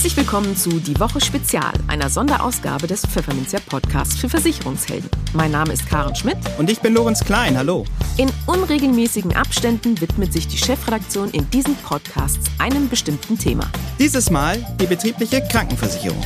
Herzlich willkommen zu Die Woche Spezial, einer Sonderausgabe des Pfefferminzia Podcasts für Versicherungshelden. Mein Name ist Karen Schmidt. Und ich bin Lorenz Klein. Hallo. In unregelmäßigen Abständen widmet sich die Chefredaktion in diesen Podcasts einem bestimmten Thema. Dieses Mal die betriebliche Krankenversicherung.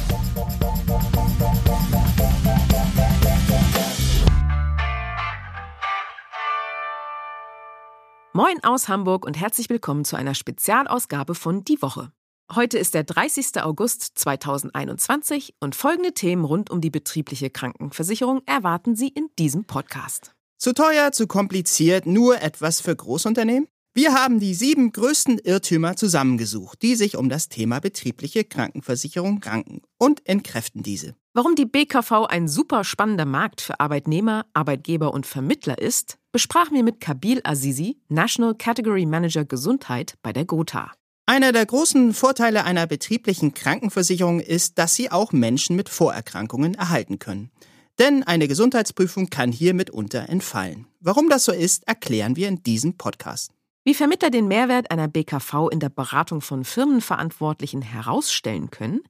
Moin aus Hamburg und herzlich willkommen zu einer Spezialausgabe von Die Woche. Heute ist der 30. August 2021 und folgende Themen rund um die betriebliche Krankenversicherung erwarten Sie in diesem Podcast. Zu teuer, zu kompliziert, nur etwas für Großunternehmen? Wir haben die sieben größten Irrtümer zusammengesucht, die sich um das Thema betriebliche Krankenversicherung ranken und entkräften diese. Warum die BKV ein super spannender Markt für Arbeitnehmer, Arbeitgeber und Vermittler ist, besprachen wir mit Kabil Azizi, National Category Manager Gesundheit bei der Gotha. Einer der großen Vorteile einer betrieblichen Krankenversicherung ist, dass sie auch Menschen mit Vorerkrankungen erhalten können. Denn eine Gesundheitsprüfung kann hier mitunter entfallen. Warum das so ist, erklären wir in diesem Podcast. Wie Vermittler den Mehrwert einer BKV in der Beratung von Firmenverantwortlichen herausstellen können,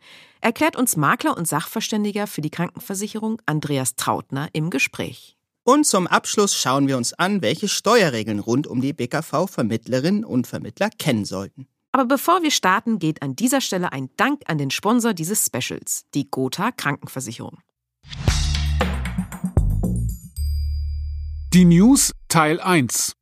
erklärt uns Makler und Sachverständiger für die Krankenversicherung Andreas Trautner im Gespräch. Und zum Abschluss schauen wir uns an, welche Steuerregeln rund um die BKV-Vermittlerinnen und Vermittler kennen sollten. Aber bevor wir starten, geht an dieser Stelle ein Dank an den Sponsor dieses Specials, die Gotha Krankenversicherung. Die News Teil 1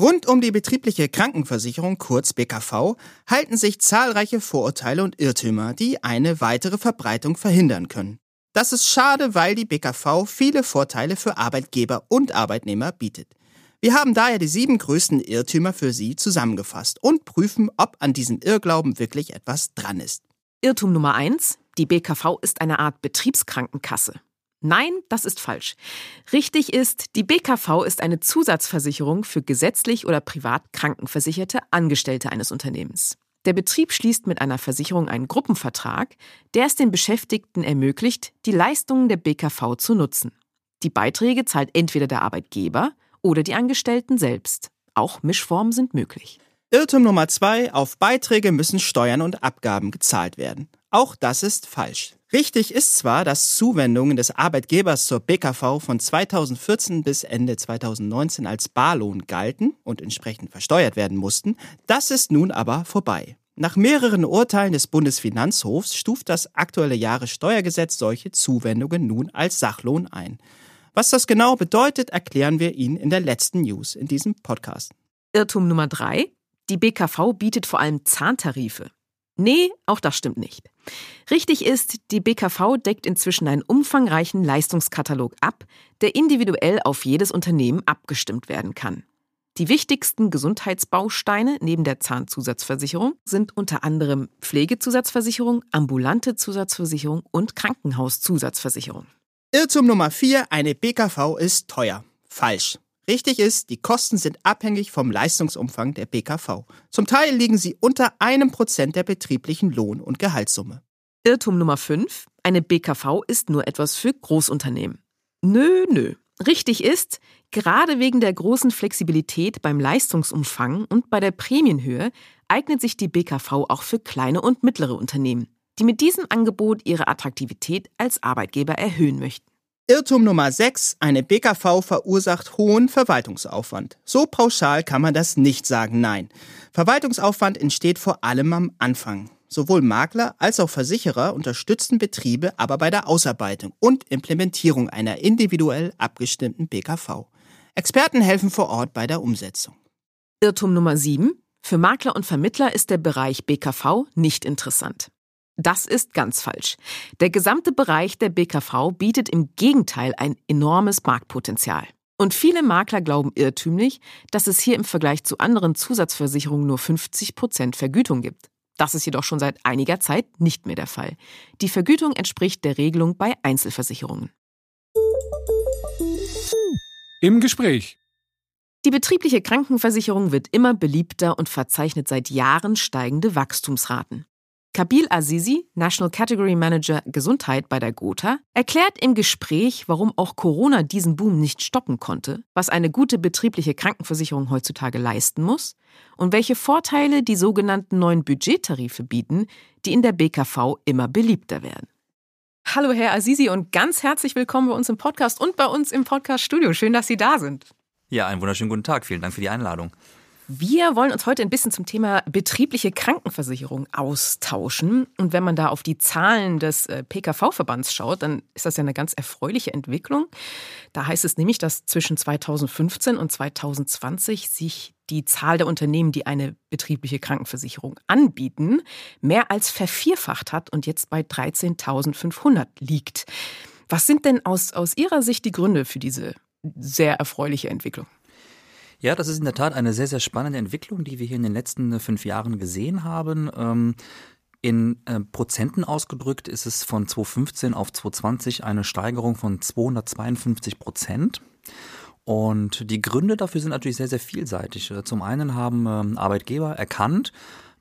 Rund um die betriebliche Krankenversicherung, kurz BKV, halten sich zahlreiche Vorurteile und Irrtümer, die eine weitere Verbreitung verhindern können. Das ist schade, weil die BKV viele Vorteile für Arbeitgeber und Arbeitnehmer bietet. Wir haben daher die sieben größten Irrtümer für Sie zusammengefasst und prüfen, ob an diesem Irrglauben wirklich etwas dran ist. Irrtum Nummer eins: Die BKV ist eine Art Betriebskrankenkasse. Nein, das ist falsch. Richtig ist, die BKV ist eine Zusatzversicherung für gesetzlich oder privat krankenversicherte Angestellte eines Unternehmens. Der Betrieb schließt mit einer Versicherung einen Gruppenvertrag, der es den Beschäftigten ermöglicht, die Leistungen der BKV zu nutzen. Die Beiträge zahlt entweder der Arbeitgeber oder die Angestellten selbst. Auch Mischformen sind möglich. Irrtum Nummer zwei, auf Beiträge müssen Steuern und Abgaben gezahlt werden. Auch das ist falsch. Richtig ist zwar, dass Zuwendungen des Arbeitgebers zur BKV von 2014 bis Ende 2019 als Barlohn galten und entsprechend versteuert werden mussten, das ist nun aber vorbei. Nach mehreren Urteilen des Bundesfinanzhofs stuft das aktuelle Jahressteuergesetz solche Zuwendungen nun als Sachlohn ein. Was das genau bedeutet, erklären wir Ihnen in der letzten News in diesem Podcast. Irrtum Nummer drei. Die BKV bietet vor allem Zahntarife. Nee, auch das stimmt nicht. Richtig ist, die BKV deckt inzwischen einen umfangreichen Leistungskatalog ab, der individuell auf jedes Unternehmen abgestimmt werden kann. Die wichtigsten Gesundheitsbausteine neben der Zahnzusatzversicherung sind unter anderem Pflegezusatzversicherung, ambulante Zusatzversicherung und Krankenhauszusatzversicherung. Irrtum Nummer 4, eine BKV ist teuer. Falsch. Richtig ist, die Kosten sind abhängig vom Leistungsumfang der BKV. Zum Teil liegen sie unter einem Prozent der betrieblichen Lohn- und Gehaltssumme. Irrtum Nummer 5, eine BKV ist nur etwas für Großunternehmen. Nö, nö. Richtig ist, gerade wegen der großen Flexibilität beim Leistungsumfang und bei der Prämienhöhe eignet sich die BKV auch für kleine und mittlere Unternehmen die mit diesem Angebot ihre Attraktivität als Arbeitgeber erhöhen möchten. Irrtum Nummer 6. Eine BKV verursacht hohen Verwaltungsaufwand. So pauschal kann man das nicht sagen, nein. Verwaltungsaufwand entsteht vor allem am Anfang. Sowohl Makler als auch Versicherer unterstützen Betriebe aber bei der Ausarbeitung und Implementierung einer individuell abgestimmten BKV. Experten helfen vor Ort bei der Umsetzung. Irrtum Nummer 7. Für Makler und Vermittler ist der Bereich BKV nicht interessant. Das ist ganz falsch. Der gesamte Bereich der BKV bietet im Gegenteil ein enormes Marktpotenzial. Und viele Makler glauben irrtümlich, dass es hier im Vergleich zu anderen Zusatzversicherungen nur 50 Prozent Vergütung gibt. Das ist jedoch schon seit einiger Zeit nicht mehr der Fall. Die Vergütung entspricht der Regelung bei Einzelversicherungen. Im Gespräch. Die betriebliche Krankenversicherung wird immer beliebter und verzeichnet seit Jahren steigende Wachstumsraten. Kabil Azizi, National Category Manager Gesundheit bei der Gotha, erklärt im Gespräch, warum auch Corona diesen Boom nicht stoppen konnte, was eine gute betriebliche Krankenversicherung heutzutage leisten muss und welche Vorteile die sogenannten neuen Budgettarife bieten, die in der BKV immer beliebter werden. Hallo Herr Azizi und ganz herzlich willkommen bei uns im Podcast und bei uns im Podcast-Studio. Schön, dass Sie da sind. Ja, einen wunderschönen guten Tag. Vielen Dank für die Einladung. Wir wollen uns heute ein bisschen zum Thema betriebliche Krankenversicherung austauschen. Und wenn man da auf die Zahlen des äh, PKV-Verbands schaut, dann ist das ja eine ganz erfreuliche Entwicklung. Da heißt es nämlich, dass zwischen 2015 und 2020 sich die Zahl der Unternehmen, die eine betriebliche Krankenversicherung anbieten, mehr als vervierfacht hat und jetzt bei 13.500 liegt. Was sind denn aus, aus Ihrer Sicht die Gründe für diese sehr erfreuliche Entwicklung? Ja, das ist in der Tat eine sehr, sehr spannende Entwicklung, die wir hier in den letzten äh, fünf Jahren gesehen haben. Ähm, in äh, Prozenten ausgedrückt ist es von 2015 auf 2020 eine Steigerung von 252 Prozent. Und die Gründe dafür sind natürlich sehr, sehr vielseitig. Äh, zum einen haben ähm, Arbeitgeber erkannt,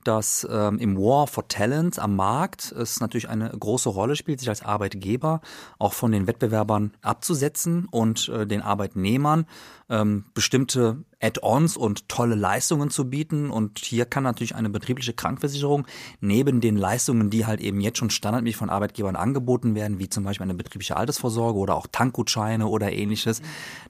dass ähm, im War for Talent am Markt es natürlich eine große Rolle spielt, sich als Arbeitgeber auch von den Wettbewerbern abzusetzen und äh, den Arbeitnehmern ähm, bestimmte Add-ons und tolle Leistungen zu bieten. Und hier kann natürlich eine betriebliche Krankenversicherung neben den Leistungen, die halt eben jetzt schon standardmäßig von Arbeitgebern angeboten werden, wie zum Beispiel eine betriebliche Altersvorsorge oder auch Tankgutscheine oder ähnliches,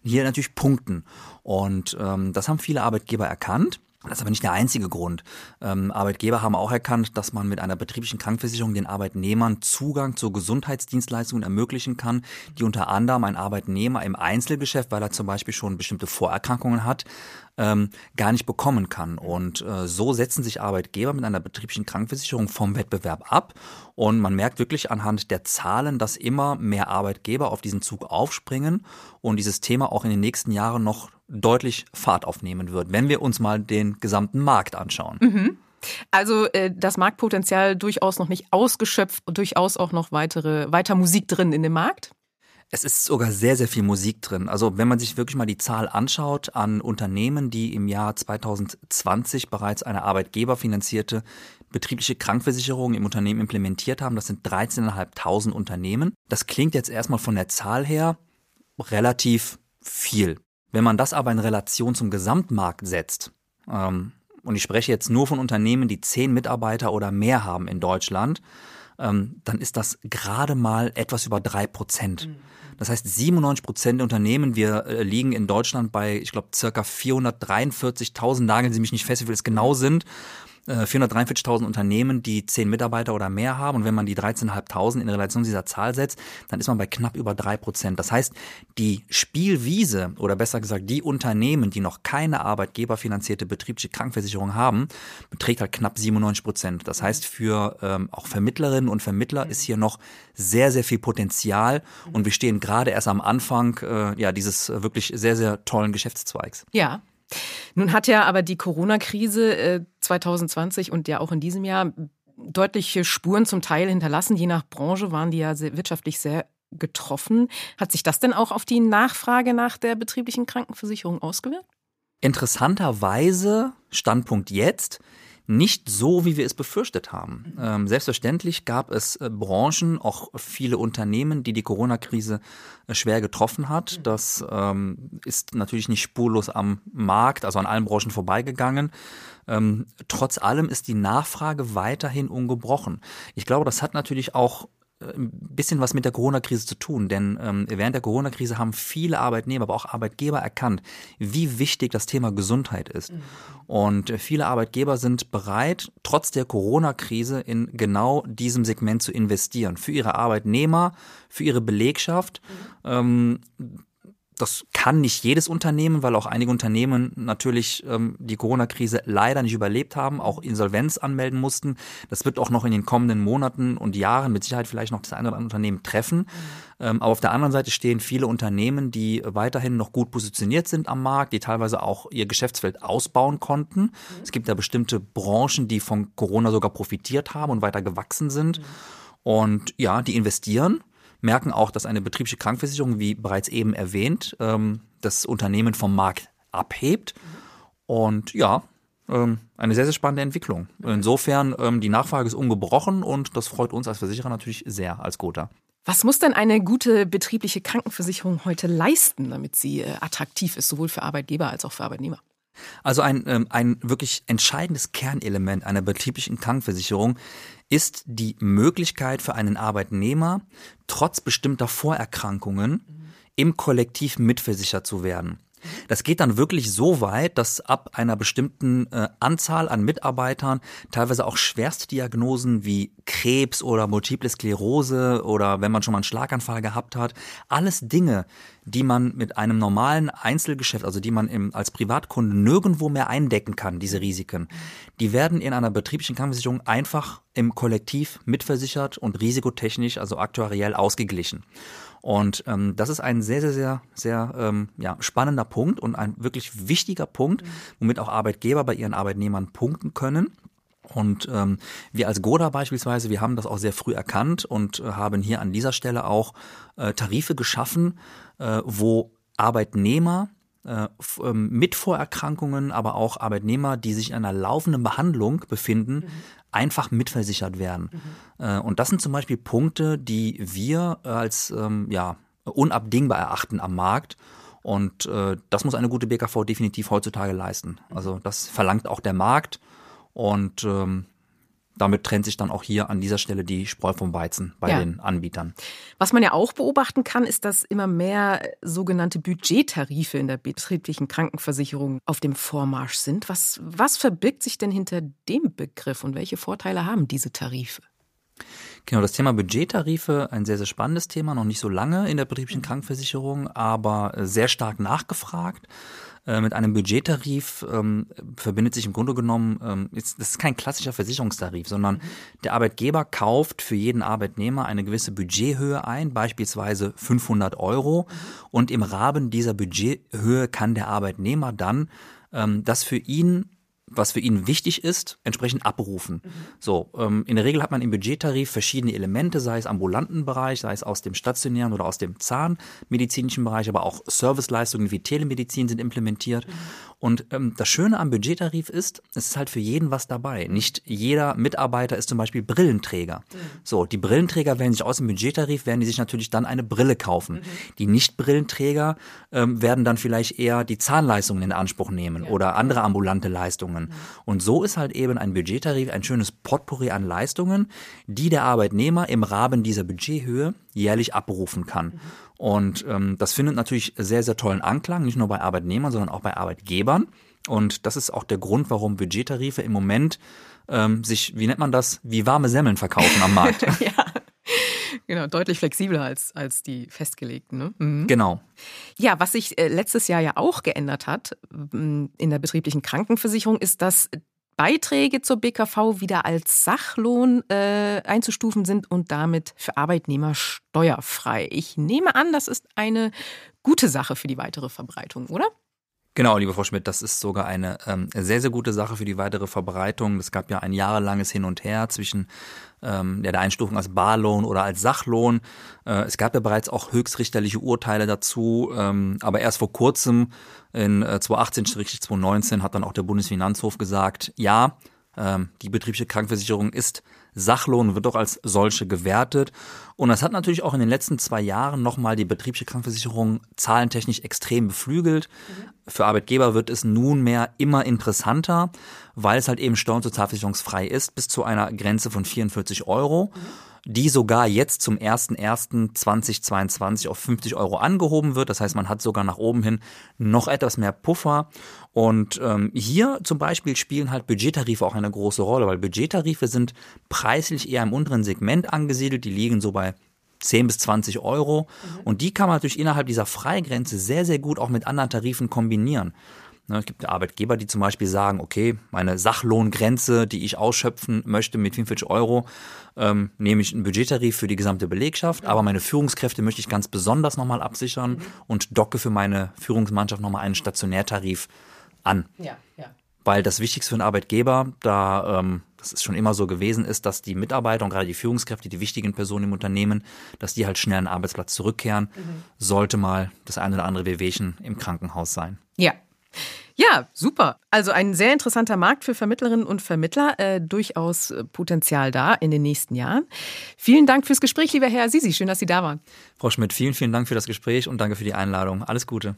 hier natürlich punkten. Und ähm, das haben viele Arbeitgeber erkannt das ist aber nicht der einzige Grund. Ähm, Arbeitgeber haben auch erkannt, dass man mit einer betrieblichen Krankenversicherung den Arbeitnehmern Zugang zu Gesundheitsdienstleistungen ermöglichen kann, die unter anderem ein Arbeitnehmer im Einzelgeschäft, weil er zum Beispiel schon bestimmte Vorerkrankungen hat, ähm, gar nicht bekommen kann. Und äh, so setzen sich Arbeitgeber mit einer betrieblichen Krankenversicherung vom Wettbewerb ab. Und man merkt wirklich anhand der Zahlen, dass immer mehr Arbeitgeber auf diesen Zug aufspringen und dieses Thema auch in den nächsten Jahren noch deutlich Fahrt aufnehmen wird, wenn wir uns mal den gesamten Markt anschauen. Mhm. Also äh, das Marktpotenzial durchaus noch nicht ausgeschöpft, durchaus auch noch weitere, weiter Musik drin in dem Markt? Es ist sogar sehr, sehr viel Musik drin. Also wenn man sich wirklich mal die Zahl anschaut an Unternehmen, die im Jahr 2020 bereits eine arbeitgeberfinanzierte betriebliche Krankversicherung im Unternehmen implementiert haben, das sind 13.500 Unternehmen. Das klingt jetzt erstmal von der Zahl her relativ viel. Wenn man das aber in Relation zum Gesamtmarkt setzt, ähm, und ich spreche jetzt nur von Unternehmen, die zehn Mitarbeiter oder mehr haben in Deutschland, ähm, dann ist das gerade mal etwas über drei Prozent. Mhm. Das heißt, 97 Prozent der Unternehmen, wir äh, liegen in Deutschland bei, ich glaube, circa 443.000, nageln Sie mich nicht fest, wie viel es genau sind. 443.000 äh, Unternehmen, die 10 Mitarbeiter oder mehr haben. Und wenn man die 13.500 in Relation zu dieser Zahl setzt, dann ist man bei knapp über drei Prozent. Das heißt, die Spielwiese oder besser gesagt die Unternehmen, die noch keine arbeitgeberfinanzierte betriebliche Krankenversicherung haben, beträgt halt knapp 97 Prozent. Das heißt, für ähm, auch Vermittlerinnen und Vermittler ist hier noch sehr, sehr viel Potenzial. Und wir stehen gerade erst am Anfang äh, ja, dieses wirklich sehr, sehr tollen Geschäftszweigs. Ja, nun hat ja aber die Corona-Krise 2020 äh, und ja auch in diesem Jahr deutliche Spuren zum Teil hinterlassen. Je nach Branche waren die ja sehr, wirtschaftlich sehr getroffen. Hat sich das denn auch auf die Nachfrage nach der betrieblichen Krankenversicherung ausgewirkt? Interessanterweise, Standpunkt jetzt, nicht so, wie wir es befürchtet haben. Ähm, selbstverständlich gab es äh, Branchen, auch viele Unternehmen, die die Corona-Krise äh, schwer getroffen hat. Das ähm, ist natürlich nicht spurlos am Markt, also an allen Branchen vorbeigegangen. Ähm, trotz allem ist die Nachfrage weiterhin ungebrochen. Ich glaube, das hat natürlich auch ein bisschen was mit der Corona-Krise zu tun, denn ähm, während der Corona-Krise haben viele Arbeitnehmer, aber auch Arbeitgeber erkannt, wie wichtig das Thema Gesundheit ist. Mhm. Und viele Arbeitgeber sind bereit, trotz der Corona-Krise in genau diesem Segment zu investieren. Für ihre Arbeitnehmer, für ihre Belegschaft. Mhm. Ähm, das kann nicht jedes Unternehmen, weil auch einige Unternehmen natürlich ähm, die Corona-Krise leider nicht überlebt haben, auch Insolvenz anmelden mussten. Das wird auch noch in den kommenden Monaten und Jahren mit Sicherheit vielleicht noch das eine oder andere Unternehmen treffen. Mhm. Ähm, aber auf der anderen Seite stehen viele Unternehmen, die weiterhin noch gut positioniert sind am Markt, die teilweise auch ihr Geschäftsfeld ausbauen konnten. Mhm. Es gibt ja bestimmte Branchen, die von Corona sogar profitiert haben und weiter gewachsen sind. Mhm. Und ja, die investieren merken auch, dass eine betriebliche Krankenversicherung, wie bereits eben erwähnt, ähm, das Unternehmen vom Markt abhebt. Und ja, ähm, eine sehr, sehr spannende Entwicklung. Insofern, ähm, die Nachfrage ist ungebrochen und das freut uns als Versicherer natürlich sehr als Gotha. Was muss denn eine gute betriebliche Krankenversicherung heute leisten, damit sie äh, attraktiv ist, sowohl für Arbeitgeber als auch für Arbeitnehmer? Also ein, ähm, ein wirklich entscheidendes Kernelement einer betrieblichen Krankenversicherung ist die Möglichkeit für einen Arbeitnehmer, trotz bestimmter Vorerkrankungen im Kollektiv mitversichert zu werden. Das geht dann wirklich so weit, dass ab einer bestimmten äh, Anzahl an Mitarbeitern teilweise auch Schwerstdiagnosen wie Krebs oder Multiple Sklerose oder wenn man schon mal einen Schlaganfall gehabt hat, alles Dinge, die man mit einem normalen Einzelgeschäft, also die man im, als Privatkunde nirgendwo mehr eindecken kann, diese Risiken, die werden in einer betrieblichen Krankenversicherung einfach im Kollektiv mitversichert und risikotechnisch, also aktuariell ausgeglichen. Und ähm, das ist ein sehr, sehr, sehr, sehr ähm, ja, spannender Punkt und ein wirklich wichtiger Punkt, womit auch Arbeitgeber bei ihren Arbeitnehmern punkten können. Und ähm, wir als Goda beispielsweise, wir haben das auch sehr früh erkannt und äh, haben hier an dieser Stelle auch äh, Tarife geschaffen, äh, wo Arbeitnehmer äh, ähm, mit Vorerkrankungen, aber auch Arbeitnehmer, die sich in einer laufenden Behandlung befinden, mhm. einfach mitversichert werden. Mhm. Äh, und das sind zum Beispiel Punkte, die wir als ähm, ja, unabdingbar erachten am Markt. Und äh, das muss eine gute BKV definitiv heutzutage leisten. Also das verlangt auch der Markt. Und ähm, damit trennt sich dann auch hier an dieser Stelle die Spreu vom Weizen bei ja. den Anbietern. Was man ja auch beobachten kann, ist, dass immer mehr sogenannte Budgettarife in der betrieblichen Krankenversicherung auf dem Vormarsch sind. Was, was verbirgt sich denn hinter dem Begriff und welche Vorteile haben diese Tarife? Genau, das Thema Budgettarife, ein sehr, sehr spannendes Thema, noch nicht so lange in der betrieblichen Krankenversicherung, aber sehr stark nachgefragt. Äh, mit einem Budgettarif ähm, verbindet sich im Grunde genommen, ähm, ist, das ist kein klassischer Versicherungstarif, sondern mhm. der Arbeitgeber kauft für jeden Arbeitnehmer eine gewisse Budgethöhe ein, beispielsweise 500 Euro. Und im Rahmen dieser Budgethöhe kann der Arbeitnehmer dann ähm, das für ihn was für ihn wichtig ist, entsprechend abrufen. Mhm. So, ähm, in der Regel hat man im Budgettarif verschiedene Elemente, sei es ambulanten Bereich, sei es aus dem stationären oder aus dem zahnmedizinischen Bereich, aber auch Serviceleistungen wie Telemedizin sind implementiert. Mhm. Und ähm, das Schöne am Budgettarif ist, es ist halt für jeden was dabei. Nicht jeder Mitarbeiter ist zum Beispiel Brillenträger. Mhm. So, die Brillenträger werden sich aus dem Budgettarif, werden die sich natürlich dann eine Brille kaufen. Mhm. Die Nicht-Brillenträger ähm, werden dann vielleicht eher die Zahnleistungen in Anspruch nehmen ja. oder andere ambulante Leistungen. Mhm. Und so ist halt eben ein Budgettarif ein schönes Potpourri an Leistungen, die der Arbeitnehmer im Rahmen dieser Budgethöhe jährlich abrufen kann. Mhm. Und ähm, das findet natürlich sehr, sehr tollen Anklang, nicht nur bei Arbeitnehmern, sondern auch bei Arbeitgebern. Und das ist auch der Grund, warum Budgettarife im Moment ähm, sich, wie nennt man das, wie warme Semmeln verkaufen am Markt. ja. Genau, deutlich flexibler als, als die festgelegten. Ne? Mhm. Genau. Ja, was sich äh, letztes Jahr ja auch geändert hat in der betrieblichen Krankenversicherung, ist, dass Beiträge zur BKV wieder als Sachlohn äh, einzustufen sind und damit für Arbeitnehmer steuerfrei. Ich nehme an, das ist eine gute Sache für die weitere Verbreitung, oder? Genau, liebe Frau Schmidt, das ist sogar eine ähm, sehr, sehr gute Sache für die weitere Verbreitung. Es gab ja ein jahrelanges Hin und Her zwischen ähm, der Einstufung als Barlohn oder als Sachlohn. Äh, es gab ja bereits auch höchstrichterliche Urteile dazu, ähm, aber erst vor kurzem in äh, 2018-2019 hat dann auch der Bundesfinanzhof gesagt, ja, ähm, die betriebliche Krankenversicherung ist Sachlohn wird doch als solche gewertet. Und das hat natürlich auch in den letzten zwei Jahren nochmal die betriebliche Krankenversicherung zahlentechnisch extrem beflügelt. Mhm. Für Arbeitgeber wird es nunmehr immer interessanter, weil es halt eben steuer- und sozialversicherungsfrei ist, bis zu einer Grenze von 44 Euro. Mhm die sogar jetzt zum 01.01.2022 auf 50 Euro angehoben wird. Das heißt, man hat sogar nach oben hin noch etwas mehr Puffer. Und ähm, hier zum Beispiel spielen halt Budgettarife auch eine große Rolle, weil Budgettarife sind preislich eher im unteren Segment angesiedelt. Die liegen so bei 10 bis 20 Euro. Mhm. Und die kann man natürlich innerhalb dieser Freigrenze sehr, sehr gut auch mit anderen Tarifen kombinieren. Ne, es gibt Arbeitgeber, die zum Beispiel sagen, okay, meine Sachlohngrenze, die ich ausschöpfen möchte mit 45 Euro, ähm, nehme ich einen Budgettarif für die gesamte Belegschaft, aber meine Führungskräfte möchte ich ganz besonders nochmal absichern mhm. und docke für meine Führungsmannschaft nochmal einen Stationärtarif an. Ja, ja. Weil das Wichtigste für einen Arbeitgeber, da ähm, das ist schon immer so gewesen, ist, dass die Mitarbeiter und gerade die Führungskräfte, die wichtigen Personen im Unternehmen, dass die halt schnell an den Arbeitsplatz zurückkehren, mhm. sollte mal das eine oder andere Wehwehchen im Krankenhaus sein. Ja, Ja, super. Also ein sehr interessanter Markt für Vermittlerinnen und Vermittler, äh, durchaus äh, Potenzial da in den nächsten Jahren. Vielen Dank fürs Gespräch, lieber Herr Sisi. Schön, dass Sie da waren. Frau Schmidt, vielen, vielen Dank für das Gespräch und danke für die Einladung. Alles Gute.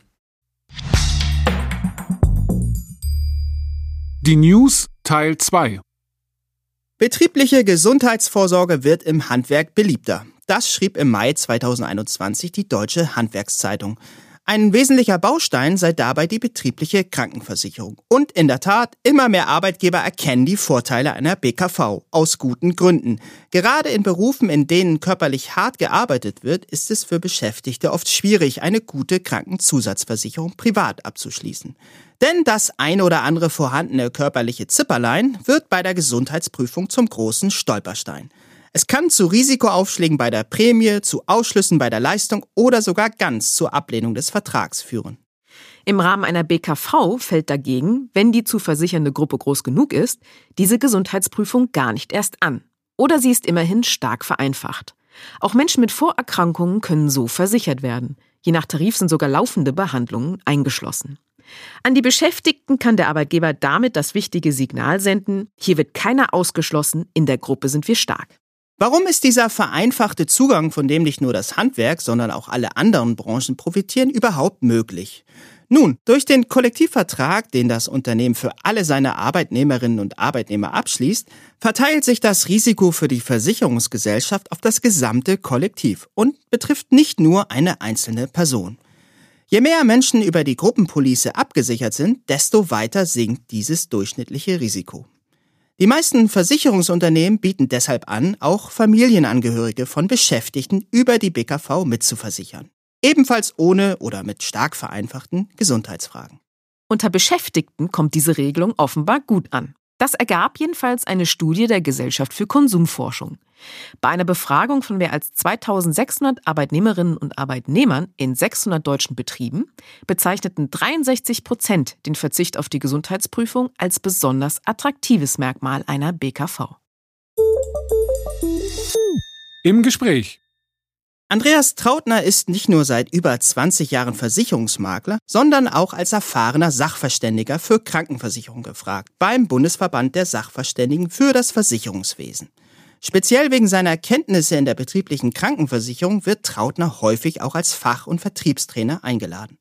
Die News Teil 2 Betriebliche Gesundheitsvorsorge wird im Handwerk beliebter. Das schrieb im Mai 2021 die Deutsche Handwerkszeitung. Ein wesentlicher Baustein sei dabei die betriebliche Krankenversicherung. Und in der Tat, immer mehr Arbeitgeber erkennen die Vorteile einer BKV aus guten Gründen. Gerade in Berufen, in denen körperlich hart gearbeitet wird, ist es für Beschäftigte oft schwierig, eine gute Krankenzusatzversicherung privat abzuschließen. Denn das ein oder andere vorhandene körperliche Zipperlein wird bei der Gesundheitsprüfung zum großen Stolperstein. Es kann zu Risikoaufschlägen bei der Prämie, zu Ausschlüssen bei der Leistung oder sogar ganz zur Ablehnung des Vertrags führen. Im Rahmen einer BKV fällt dagegen, wenn die zu versichernde Gruppe groß genug ist, diese Gesundheitsprüfung gar nicht erst an. Oder sie ist immerhin stark vereinfacht. Auch Menschen mit Vorerkrankungen können so versichert werden. Je nach Tarif sind sogar laufende Behandlungen eingeschlossen. An die Beschäftigten kann der Arbeitgeber damit das wichtige Signal senden, hier wird keiner ausgeschlossen, in der Gruppe sind wir stark. Warum ist dieser vereinfachte Zugang, von dem nicht nur das Handwerk, sondern auch alle anderen Branchen profitieren, überhaupt möglich? Nun, durch den Kollektivvertrag, den das Unternehmen für alle seine Arbeitnehmerinnen und Arbeitnehmer abschließt, verteilt sich das Risiko für die Versicherungsgesellschaft auf das gesamte Kollektiv und betrifft nicht nur eine einzelne Person. Je mehr Menschen über die Gruppenpolice abgesichert sind, desto weiter sinkt dieses durchschnittliche Risiko. Die meisten Versicherungsunternehmen bieten deshalb an, auch Familienangehörige von Beschäftigten über die BKV mitzuversichern. Ebenfalls ohne oder mit stark vereinfachten Gesundheitsfragen. Unter Beschäftigten kommt diese Regelung offenbar gut an. Das ergab jedenfalls eine Studie der Gesellschaft für Konsumforschung. Bei einer Befragung von mehr als 2600 Arbeitnehmerinnen und Arbeitnehmern in 600 deutschen Betrieben bezeichneten 63 Prozent den Verzicht auf die Gesundheitsprüfung als besonders attraktives Merkmal einer BKV. Im Gespräch Andreas Trautner ist nicht nur seit über 20 Jahren Versicherungsmakler, sondern auch als erfahrener Sachverständiger für Krankenversicherung gefragt beim Bundesverband der Sachverständigen für das Versicherungswesen. Speziell wegen seiner Kenntnisse in der betrieblichen Krankenversicherung wird Trautner häufig auch als Fach- und Vertriebstrainer eingeladen.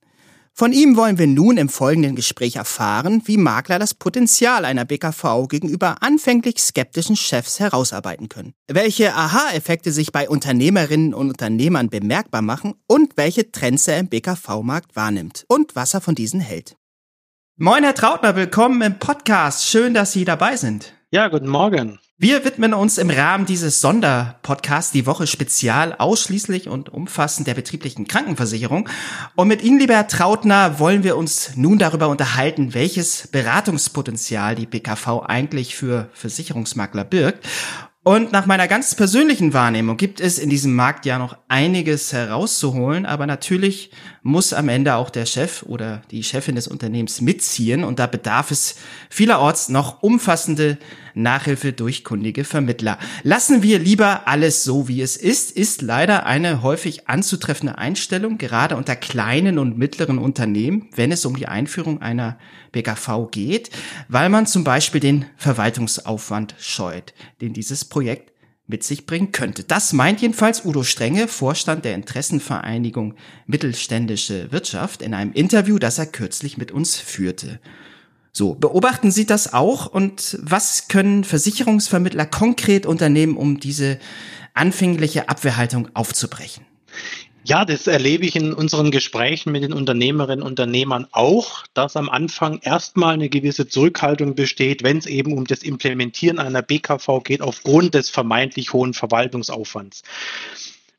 Von ihm wollen wir nun im folgenden Gespräch erfahren, wie Makler das Potenzial einer BKV gegenüber anfänglich skeptischen Chefs herausarbeiten können, welche Aha-Effekte sich bei Unternehmerinnen und Unternehmern bemerkbar machen und welche Trends er im BKV-Markt wahrnimmt und was er von diesen hält. Moin, Herr Trautner, willkommen im Podcast. Schön, dass Sie dabei sind. Ja, guten Morgen. Wir widmen uns im Rahmen dieses Sonderpodcasts die Woche spezial ausschließlich und umfassend der betrieblichen Krankenversicherung. Und mit Ihnen, lieber Herr Trautner, wollen wir uns nun darüber unterhalten, welches Beratungspotenzial die BKV eigentlich für Versicherungsmakler birgt. Und nach meiner ganz persönlichen Wahrnehmung gibt es in diesem Markt ja noch einiges herauszuholen, aber natürlich muss am Ende auch der Chef oder die Chefin des Unternehmens mitziehen und da bedarf es vielerorts noch umfassende Nachhilfe durch kundige Vermittler. Lassen wir lieber alles so, wie es ist, ist leider eine häufig anzutreffende Einstellung, gerade unter kleinen und mittleren Unternehmen, wenn es um die Einführung einer BKV geht, weil man zum Beispiel den Verwaltungsaufwand scheut, den dieses Projekt mit sich bringen könnte. Das meint jedenfalls Udo Strenge, Vorstand der Interessenvereinigung Mittelständische Wirtschaft, in einem Interview, das er kürzlich mit uns führte. So, beobachten Sie das auch und was können Versicherungsvermittler konkret unternehmen, um diese anfängliche Abwehrhaltung aufzubrechen? Ja, das erlebe ich in unseren Gesprächen mit den Unternehmerinnen und Unternehmern auch, dass am Anfang erstmal eine gewisse Zurückhaltung besteht, wenn es eben um das Implementieren einer BKV geht, aufgrund des vermeintlich hohen Verwaltungsaufwands.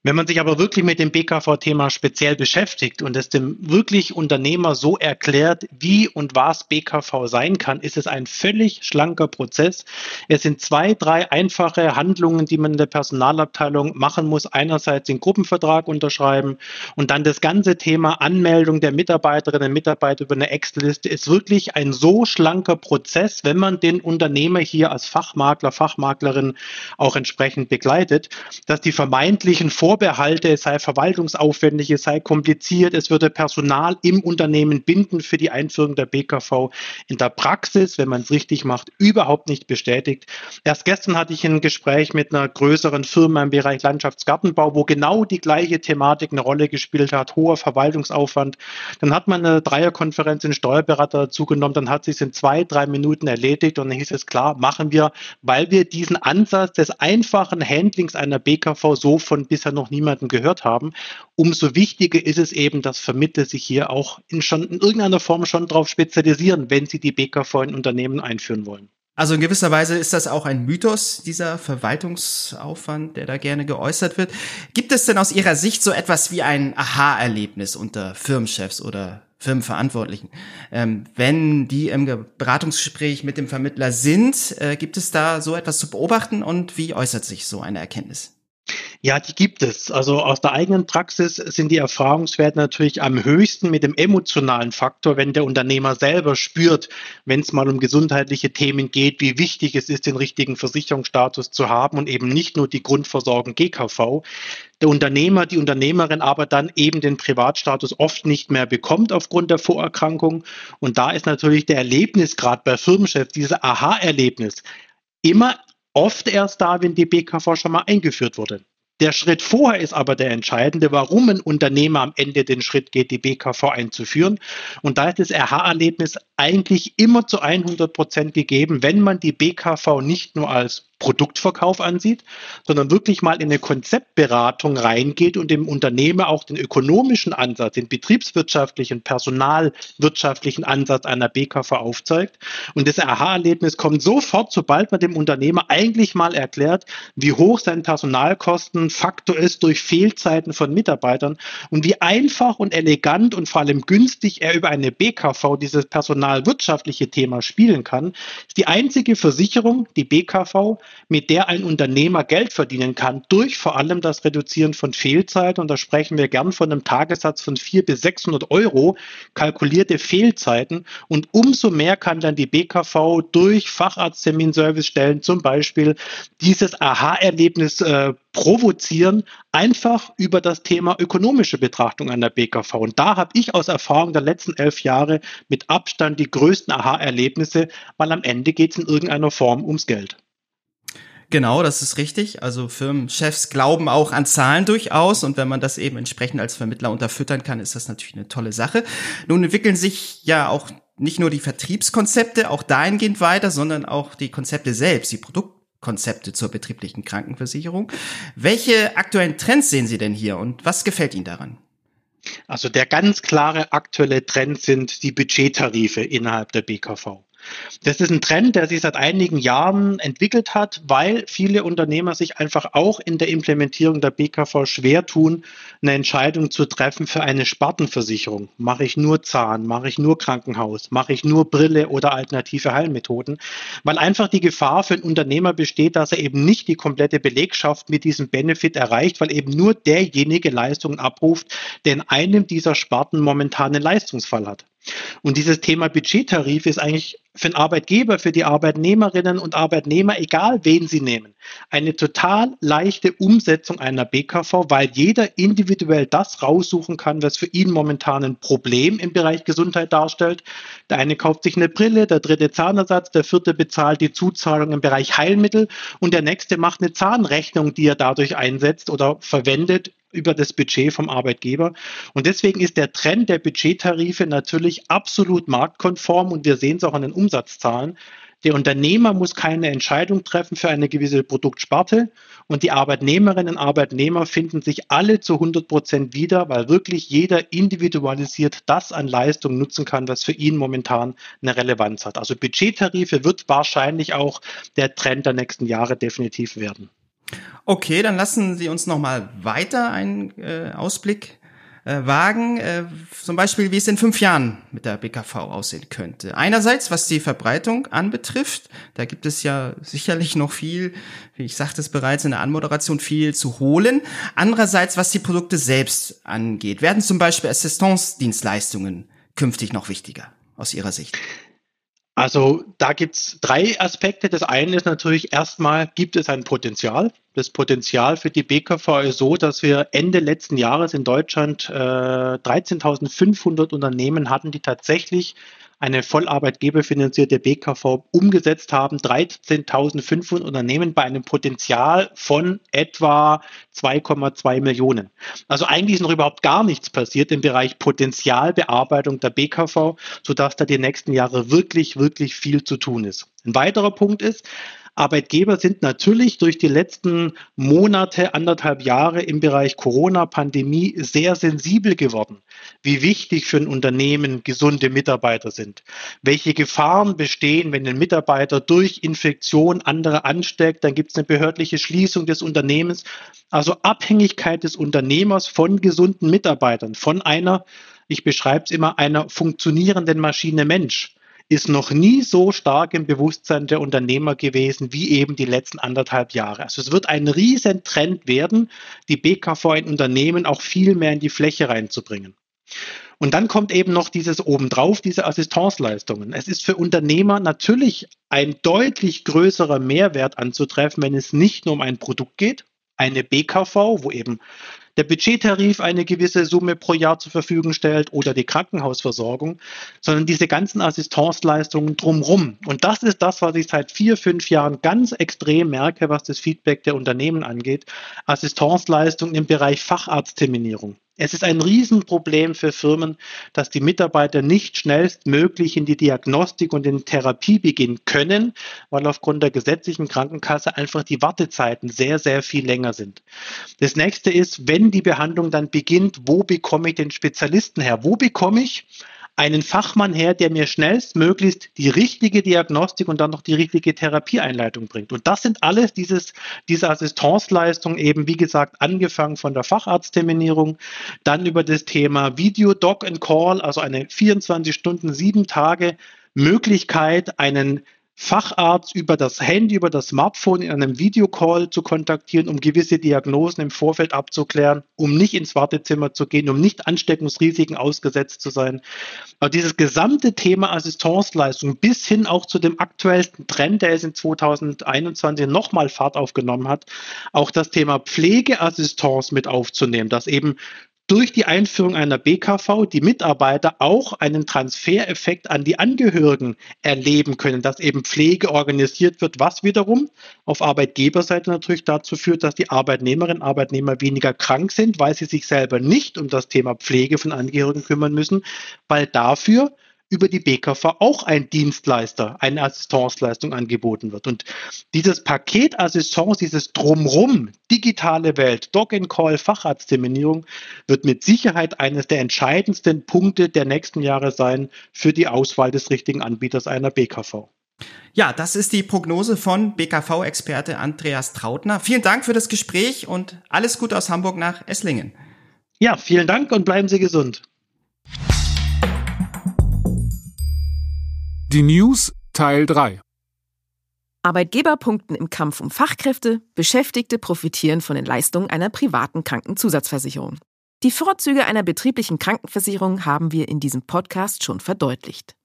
Wenn man sich aber wirklich mit dem BKV-Thema speziell beschäftigt und es dem wirklich Unternehmer so erklärt, wie und was BKV sein kann, ist es ein völlig schlanker Prozess. Es sind zwei, drei einfache Handlungen, die man in der Personalabteilung machen muss. Einerseits den Gruppenvertrag unterschreiben und dann das ganze Thema Anmeldung der Mitarbeiterinnen und Mitarbeiter über eine Excel-Liste ist wirklich ein so schlanker Prozess, wenn man den Unternehmer hier als Fachmakler, Fachmaklerin auch entsprechend begleitet, dass die vermeintlichen Vor Vorbehalte, es sei verwaltungsaufwendig, es sei kompliziert, es würde Personal im Unternehmen binden für die Einführung der BKV. In der Praxis, wenn man es richtig macht, überhaupt nicht bestätigt. Erst gestern hatte ich ein Gespräch mit einer größeren Firma im Bereich Landschaftsgartenbau, wo genau die gleiche Thematik eine Rolle gespielt hat, hoher Verwaltungsaufwand. Dann hat man eine Dreierkonferenz in Steuerberater dazu genommen, dann hat sich es in zwei, drei Minuten erledigt und dann hieß es klar, machen wir, weil wir diesen Ansatz des einfachen Handlings einer BKV so von bisher noch niemandem gehört haben. Umso wichtiger ist es eben, dass Vermittler sich hier auch in, schon, in irgendeiner Form schon darauf spezialisieren, wenn sie die BKV in Unternehmen einführen wollen. Also in gewisser Weise ist das auch ein Mythos, dieser Verwaltungsaufwand, der da gerne geäußert wird. Gibt es denn aus Ihrer Sicht so etwas wie ein Aha-Erlebnis unter Firmenchefs oder Firmenverantwortlichen? Ähm, wenn die im Beratungsgespräch mit dem Vermittler sind, äh, gibt es da so etwas zu beobachten und wie äußert sich so eine Erkenntnis? Ja, die gibt es. Also aus der eigenen Praxis sind die Erfahrungswerte natürlich am höchsten mit dem emotionalen Faktor, wenn der Unternehmer selber spürt, wenn es mal um gesundheitliche Themen geht, wie wichtig es ist, den richtigen Versicherungsstatus zu haben und eben nicht nur die Grundversorgung GKV. Der Unternehmer, die Unternehmerin aber dann eben den Privatstatus oft nicht mehr bekommt aufgrund der Vorerkrankung. Und da ist natürlich der Erlebnis, gerade bei Firmenchefs, dieses Aha-Erlebnis, immer oft erst da, wenn die BKV schon mal eingeführt wurde. Der Schritt vorher ist aber der entscheidende, warum ein Unternehmer am Ende den Schritt geht, die BKV einzuführen. Und da ist das RH-Erlebnis eigentlich immer zu 100 Prozent gegeben, wenn man die BKV nicht nur als Produktverkauf ansieht, sondern wirklich mal in eine Konzeptberatung reingeht und dem Unternehmer auch den ökonomischen Ansatz, den betriebswirtschaftlichen, personalwirtschaftlichen Ansatz einer BKV aufzeigt. Und das Aha-Erlebnis kommt sofort, sobald man dem Unternehmer eigentlich mal erklärt, wie hoch sein Personalkostenfaktor ist durch Fehlzeiten von Mitarbeitern und wie einfach und elegant und vor allem günstig er über eine BKV dieses personalwirtschaftliche Thema spielen kann, ist die einzige Versicherung, die BKV, mit der ein Unternehmer Geld verdienen kann, durch vor allem das Reduzieren von Fehlzeiten. Und da sprechen wir gern von einem Tagessatz von 400 bis 600 Euro kalkulierte Fehlzeiten. Und umso mehr kann dann die BKV durch Facharztterminservicestellen zum Beispiel dieses Aha-Erlebnis äh, provozieren, einfach über das Thema ökonomische Betrachtung an der BKV. Und da habe ich aus Erfahrung der letzten elf Jahre mit Abstand die größten Aha-Erlebnisse, weil am Ende geht es in irgendeiner Form ums Geld. Genau, das ist richtig. Also Firmenchefs glauben auch an Zahlen durchaus und wenn man das eben entsprechend als Vermittler unterfüttern kann, ist das natürlich eine tolle Sache. Nun entwickeln sich ja auch nicht nur die Vertriebskonzepte auch dahingehend weiter, sondern auch die Konzepte selbst, die Produktkonzepte zur betrieblichen Krankenversicherung. Welche aktuellen Trends sehen Sie denn hier und was gefällt Ihnen daran? Also der ganz klare aktuelle Trend sind die Budgettarife innerhalb der BKV. Das ist ein Trend, der sich seit einigen Jahren entwickelt hat, weil viele Unternehmer sich einfach auch in der Implementierung der BKV schwer tun, eine Entscheidung zu treffen für eine Spartenversicherung. Mache ich nur Zahn, mache ich nur Krankenhaus, mache ich nur Brille oder alternative Heilmethoden, weil einfach die Gefahr für einen Unternehmer besteht, dass er eben nicht die komplette Belegschaft mit diesem Benefit erreicht, weil eben nur derjenige Leistungen abruft, der in einem dieser Sparten momentan einen Leistungsfall hat. Und dieses Thema Budgettarif ist eigentlich für den Arbeitgeber, für die Arbeitnehmerinnen und Arbeitnehmer, egal wen sie nehmen, eine total leichte Umsetzung einer BKV, weil jeder individuell das raussuchen kann, was für ihn momentan ein Problem im Bereich Gesundheit darstellt. Der eine kauft sich eine Brille, der dritte Zahnersatz, der vierte bezahlt die Zuzahlung im Bereich Heilmittel und der nächste macht eine Zahnrechnung, die er dadurch einsetzt oder verwendet über das Budget vom Arbeitgeber. Und deswegen ist der Trend der Budgettarife natürlich absolut marktkonform und wir sehen es auch an den Umsatzzahlen. Der Unternehmer muss keine Entscheidung treffen für eine gewisse Produktsparte und die Arbeitnehmerinnen und Arbeitnehmer finden sich alle zu 100 Prozent wieder, weil wirklich jeder individualisiert das an Leistung nutzen kann, was für ihn momentan eine Relevanz hat. Also Budgettarife wird wahrscheinlich auch der Trend der nächsten Jahre definitiv werden. Okay, dann lassen Sie uns noch mal weiter einen äh, Ausblick äh, wagen, äh, zum Beispiel, wie es in fünf Jahren mit der BKV aussehen könnte. Einerseits, was die Verbreitung anbetrifft, da gibt es ja sicherlich noch viel, wie ich sagte es bereits in der Anmoderation, viel zu holen. Andererseits, was die Produkte selbst angeht, werden zum Beispiel Assistance-Dienstleistungen künftig noch wichtiger aus Ihrer Sicht? Also da gibt es drei Aspekte. Das eine ist natürlich erstmal, gibt es ein Potenzial? Das Potenzial für die BKV ist so, dass wir Ende letzten Jahres in Deutschland äh, 13.500 Unternehmen hatten, die tatsächlich eine vollarbeitgeberfinanzierte BKV umgesetzt haben. 13.500 Unternehmen bei einem Potenzial von etwa 2,2 Millionen. Also eigentlich ist noch überhaupt gar nichts passiert im Bereich Potenzialbearbeitung der BKV, sodass da die nächsten Jahre wirklich, wirklich viel zu tun ist. Ein weiterer Punkt ist, Arbeitgeber sind natürlich durch die letzten Monate, anderthalb Jahre im Bereich Corona-Pandemie sehr sensibel geworden, wie wichtig für ein Unternehmen gesunde Mitarbeiter sind, welche Gefahren bestehen, wenn ein Mitarbeiter durch Infektion andere ansteckt, dann gibt es eine behördliche Schließung des Unternehmens. Also Abhängigkeit des Unternehmers von gesunden Mitarbeitern, von einer, ich beschreibe es immer, einer funktionierenden Maschine Mensch ist noch nie so stark im Bewusstsein der Unternehmer gewesen wie eben die letzten anderthalb Jahre. Also es wird ein Riesentrend werden, die BKV in Unternehmen auch viel mehr in die Fläche reinzubringen. Und dann kommt eben noch dieses obendrauf, diese Assistenzleistungen. Es ist für Unternehmer natürlich ein deutlich größerer Mehrwert anzutreffen, wenn es nicht nur um ein Produkt geht, eine BKV, wo eben der Budgettarif eine gewisse Summe pro Jahr zur Verfügung stellt oder die Krankenhausversorgung, sondern diese ganzen Assistenzleistungen drumherum. Und das ist das, was ich seit vier, fünf Jahren ganz extrem merke, was das Feedback der Unternehmen angeht. Assistenzleistungen im Bereich Facharztterminierung. Es ist ein Riesenproblem für Firmen, dass die Mitarbeiter nicht schnellstmöglich in die Diagnostik und in Therapie beginnen können, weil aufgrund der gesetzlichen Krankenkasse einfach die Wartezeiten sehr, sehr viel länger sind. Das nächste ist, wenn die Behandlung dann beginnt, wo bekomme ich den Spezialisten her? Wo bekomme ich einen Fachmann her, der mir schnellstmöglichst die richtige Diagnostik und dann noch die richtige Therapieeinleitung bringt. Und das sind alles dieses, diese Assistenzleistungen eben, wie gesagt, angefangen von der Facharztterminierung, dann über das Thema Video Doc and Call, also eine 24 Stunden, sieben Tage Möglichkeit, einen Facharzt über das Handy, über das Smartphone in einem Videocall zu kontaktieren, um gewisse Diagnosen im Vorfeld abzuklären, um nicht ins Wartezimmer zu gehen, um nicht Ansteckungsrisiken ausgesetzt zu sein. Aber dieses gesamte Thema Assistenzleistung bis hin auch zu dem aktuellsten Trend, der es in 2021 nochmal Fahrt aufgenommen hat, auch das Thema Pflegeassistenz mit aufzunehmen, dass eben durch die Einführung einer BKV die Mitarbeiter auch einen Transfereffekt an die Angehörigen erleben können, dass eben Pflege organisiert wird, was wiederum auf Arbeitgeberseite natürlich dazu führt, dass die Arbeitnehmerinnen und Arbeitnehmer weniger krank sind, weil sie sich selber nicht um das Thema Pflege von Angehörigen kümmern müssen, weil dafür über die BKV auch ein Dienstleister, eine Assistenzleistung angeboten wird. Und dieses Paket Assistance, dieses Drumrum, digitale Welt, Dog-and-Call, Facharztterminierung, wird mit Sicherheit eines der entscheidendsten Punkte der nächsten Jahre sein für die Auswahl des richtigen Anbieters einer BKV. Ja, das ist die Prognose von BKV-Experte Andreas Trautner. Vielen Dank für das Gespräch und alles Gute aus Hamburg nach Esslingen. Ja, vielen Dank und bleiben Sie gesund. Die News Teil 3 Arbeitgeber punkten im Kampf um Fachkräfte, Beschäftigte profitieren von den Leistungen einer privaten Krankenzusatzversicherung. Die Vorzüge einer betrieblichen Krankenversicherung haben wir in diesem Podcast schon verdeutlicht.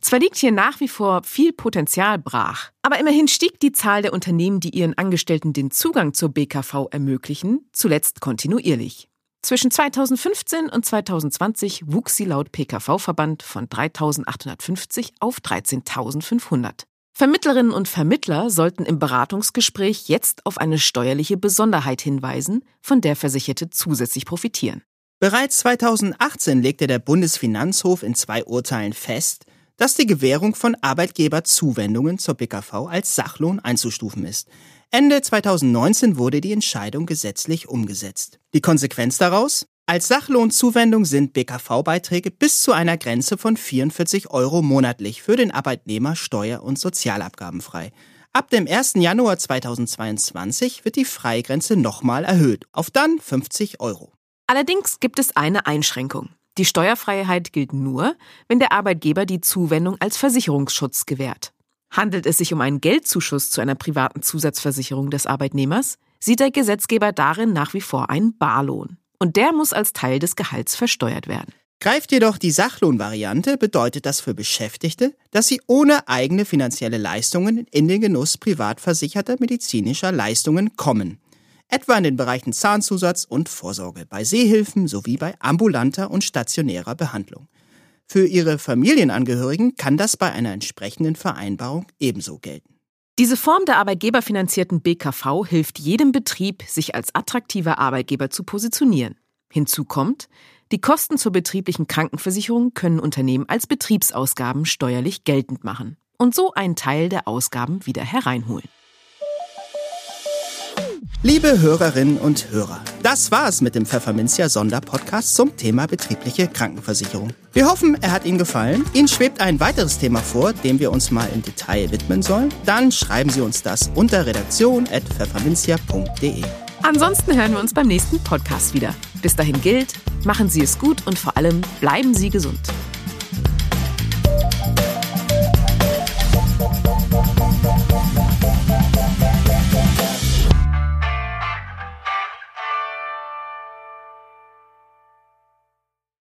Zwar liegt hier nach wie vor viel Potenzial brach, aber immerhin stieg die Zahl der Unternehmen, die ihren Angestellten den Zugang zur BKV ermöglichen, zuletzt kontinuierlich. Zwischen 2015 und 2020 wuchs sie laut PKV-Verband von 3.850 auf 13.500. Vermittlerinnen und Vermittler sollten im Beratungsgespräch jetzt auf eine steuerliche Besonderheit hinweisen, von der Versicherte zusätzlich profitieren. Bereits 2018 legte der Bundesfinanzhof in zwei Urteilen fest, dass die Gewährung von Arbeitgeberzuwendungen zur BKV als Sachlohn einzustufen ist. Ende 2019 wurde die Entscheidung gesetzlich umgesetzt. Die Konsequenz daraus? Als Sachlohnzuwendung sind BKV-Beiträge bis zu einer Grenze von 44 Euro monatlich für den Arbeitnehmer steuer- und sozialabgabenfrei. Ab dem 1. Januar 2022 wird die Freigrenze nochmal erhöht auf dann 50 Euro. Allerdings gibt es eine Einschränkung. Die Steuerfreiheit gilt nur, wenn der Arbeitgeber die Zuwendung als Versicherungsschutz gewährt. Handelt es sich um einen Geldzuschuss zu einer privaten Zusatzversicherung des Arbeitnehmers, sieht der Gesetzgeber darin nach wie vor einen Barlohn. Und der muss als Teil des Gehalts versteuert werden. Greift jedoch die Sachlohnvariante, bedeutet das für Beschäftigte, dass sie ohne eigene finanzielle Leistungen in den Genuss privat versicherter medizinischer Leistungen kommen. Etwa in den Bereichen Zahnzusatz und Vorsorge, bei Sehhilfen sowie bei ambulanter und stationärer Behandlung. Für ihre Familienangehörigen kann das bei einer entsprechenden Vereinbarung ebenso gelten. Diese Form der arbeitgeberfinanzierten BKV hilft jedem Betrieb, sich als attraktiver Arbeitgeber zu positionieren. Hinzu kommt, die Kosten zur betrieblichen Krankenversicherung können Unternehmen als Betriebsausgaben steuerlich geltend machen und so einen Teil der Ausgaben wieder hereinholen. Liebe Hörerinnen und Hörer, das war es mit dem Pfefferminzia Sonderpodcast zum Thema betriebliche Krankenversicherung. Wir hoffen, er hat Ihnen gefallen. Ihnen schwebt ein weiteres Thema vor, dem wir uns mal im Detail widmen sollen. Dann schreiben Sie uns das unter redaktion.pfefferminzia.de. Ansonsten hören wir uns beim nächsten Podcast wieder. Bis dahin gilt, machen Sie es gut und vor allem bleiben Sie gesund.